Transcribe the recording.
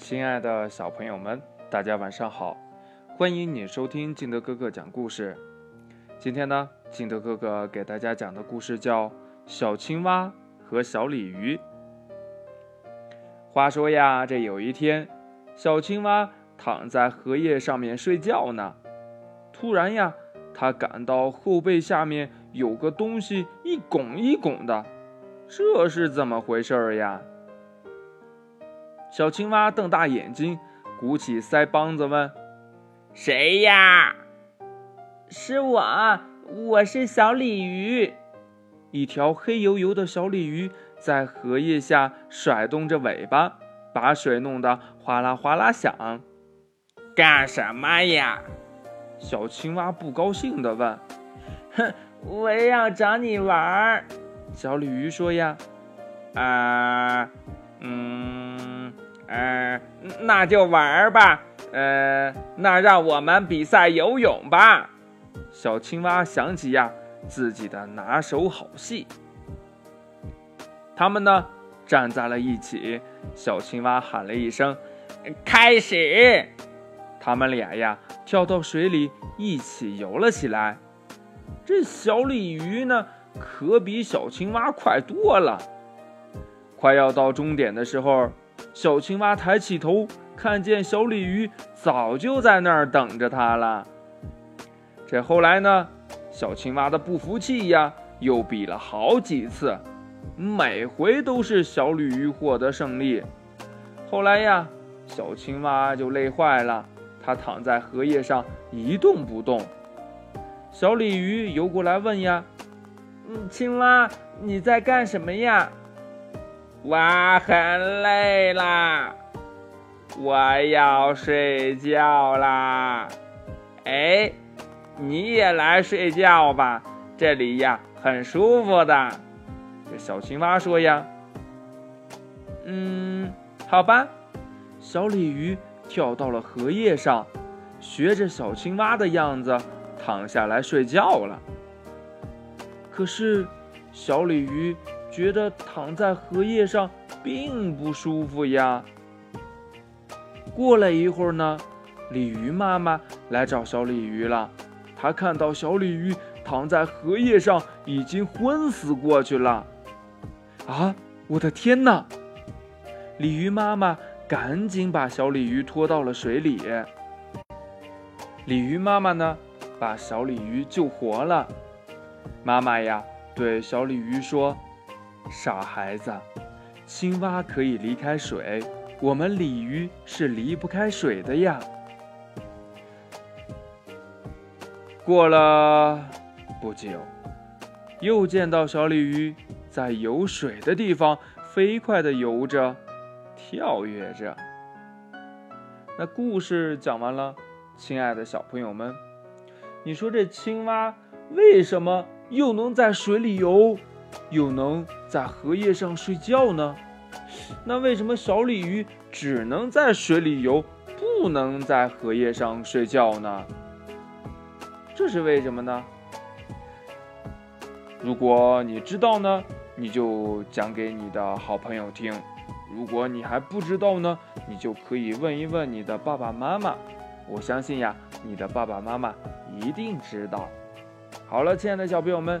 亲爱的小朋友们，大家晚上好！欢迎你收听金德哥哥讲故事。今天呢，金德哥哥给大家讲的故事叫《小青蛙和小鲤鱼》。话说呀，这有一天，小青蛙躺在荷叶上面睡觉呢，突然呀，它感到后背下面有个东西一拱一拱的，这是怎么回事儿呀？小青蛙瞪大眼睛，鼓起腮帮子问：“谁呀？”“是我，我是小鲤鱼。”一条黑油油的小鲤鱼在荷叶下甩动着尾巴，把水弄得哗啦哗啦响。“干什么呀？”小青蛙不高兴地问。“哼，我要找你玩儿。”小鲤鱼说：“呀，啊，嗯。”嗯，那就玩吧。呃，那让我们比赛游泳吧。小青蛙想起呀自己的拿手好戏。他们呢站在了一起。小青蛙喊了一声：“开始！”他们俩呀跳到水里一起游了起来。这小鲤鱼呢可比小青蛙快多了。快要到终点的时候。小青蛙抬起头，看见小鲤鱼早就在那儿等着它了。这后来呢？小青蛙的不服气呀，又比了好几次，每回都是小鲤鱼获得胜利。后来呀，小青蛙就累坏了，它躺在荷叶上一动不动。小鲤鱼游过来问呀：“嗯，青蛙，你在干什么呀？”我很累啦，我要睡觉啦。哎，你也来睡觉吧，这里呀很舒服的。这小青蛙说呀：“嗯，好吧。”小鲤鱼跳到了荷叶上，学着小青蛙的样子躺下来睡觉了。可是，小鲤鱼。觉得躺在荷叶上并不舒服呀。过了一会儿呢，鲤鱼妈妈来找小鲤鱼了。她看到小鲤鱼躺在荷叶上，已经昏死过去了。啊，我的天哪！鲤鱼妈妈赶紧把小鲤鱼拖到了水里。鲤鱼妈妈呢，把小鲤鱼救活了。妈妈呀，对小鲤鱼说。傻孩子，青蛙可以离开水，我们鲤鱼是离不开水的呀。过了不久，又见到小鲤鱼在有水的地方飞快地游着，跳跃着。那故事讲完了，亲爱的小朋友们，你说这青蛙为什么又能在水里游？又能在荷叶上睡觉呢？那为什么小鲤鱼只能在水里游，不能在荷叶上睡觉呢？这是为什么呢？如果你知道呢，你就讲给你的好朋友听；如果你还不知道呢，你就可以问一问你的爸爸妈妈。我相信呀，你的爸爸妈妈一定知道。好了，亲爱的小朋友们。